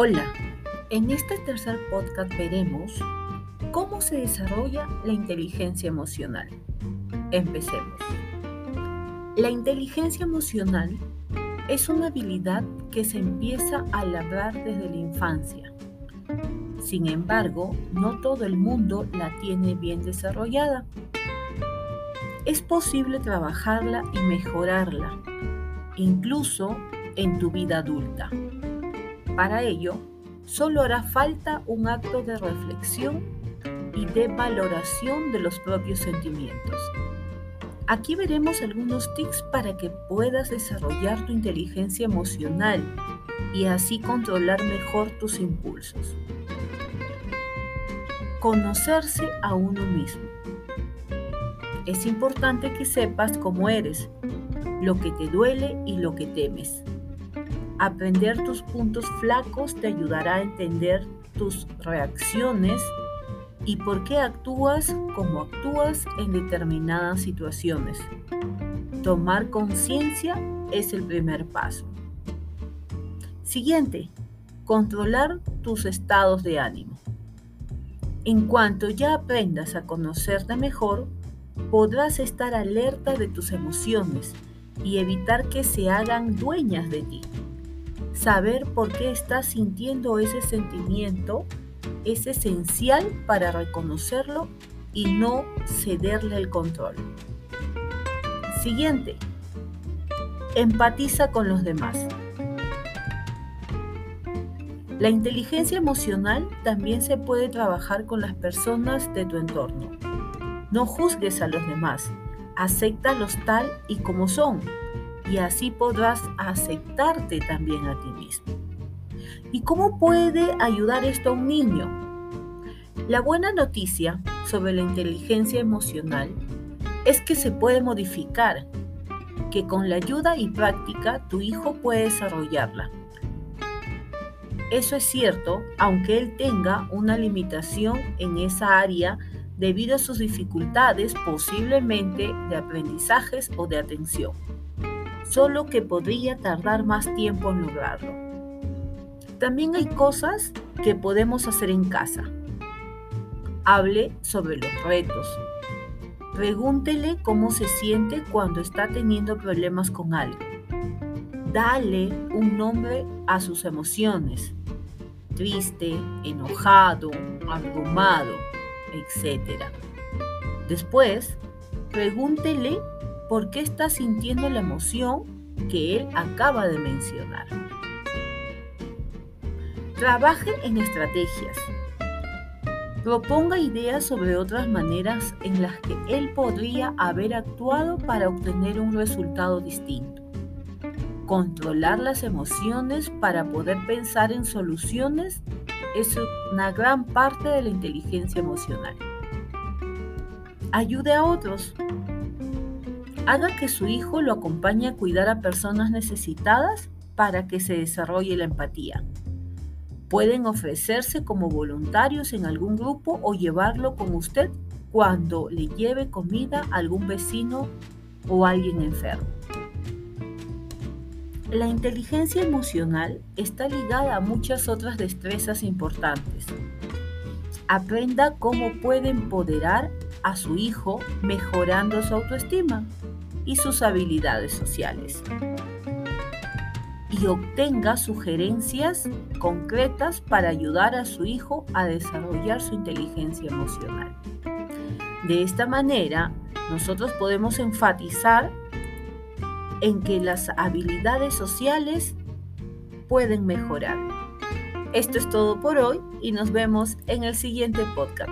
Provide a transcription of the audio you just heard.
Hola, en este tercer podcast veremos cómo se desarrolla la inteligencia emocional. Empecemos. La inteligencia emocional es una habilidad que se empieza a labrar desde la infancia. Sin embargo, no todo el mundo la tiene bien desarrollada. Es posible trabajarla y mejorarla, incluso en tu vida adulta. Para ello, solo hará falta un acto de reflexión y de valoración de los propios sentimientos. Aquí veremos algunos tips para que puedas desarrollar tu inteligencia emocional y así controlar mejor tus impulsos. Conocerse a uno mismo. Es importante que sepas cómo eres, lo que te duele y lo que temes. Aprender tus puntos flacos te ayudará a entender tus reacciones y por qué actúas como actúas en determinadas situaciones. Tomar conciencia es el primer paso. Siguiente, controlar tus estados de ánimo. En cuanto ya aprendas a conocerte mejor, podrás estar alerta de tus emociones y evitar que se hagan dueñas de ti. Saber por qué estás sintiendo ese sentimiento es esencial para reconocerlo y no cederle el control. Siguiente. Empatiza con los demás. La inteligencia emocional también se puede trabajar con las personas de tu entorno. No juzgues a los demás, acéptalos tal y como son y así podrás aceptarte también a ti mismo. ¿Y cómo puede ayudar esto a un niño? La buena noticia sobre la inteligencia emocional es que se puede modificar, que con la ayuda y práctica tu hijo puede desarrollarla. Eso es cierto, aunque él tenga una limitación en esa área debido a sus dificultades posiblemente de aprendizajes o de atención solo que podría tardar más tiempo en lograrlo. También hay cosas que podemos hacer en casa. Hable sobre los retos. Pregúntele cómo se siente cuando está teniendo problemas con algo. Dale un nombre a sus emociones. Triste, enojado, abrumado, etc. Después, pregúntele por qué está sintiendo la emoción que él acaba de mencionar. Trabaje en estrategias. Proponga ideas sobre otras maneras en las que él podría haber actuado para obtener un resultado distinto. Controlar las emociones para poder pensar en soluciones es una gran parte de la inteligencia emocional. Ayude a otros haga que su hijo lo acompañe a cuidar a personas necesitadas para que se desarrolle la empatía. Pueden ofrecerse como voluntarios en algún grupo o llevarlo con usted cuando le lleve comida a algún vecino o alguien enfermo. La inteligencia emocional está ligada a muchas otras destrezas importantes. Aprenda cómo puede empoderar a su hijo mejorando su autoestima y sus habilidades sociales. Y obtenga sugerencias concretas para ayudar a su hijo a desarrollar su inteligencia emocional. De esta manera, nosotros podemos enfatizar en que las habilidades sociales pueden mejorar. Esto es todo por hoy y nos vemos en el siguiente podcast.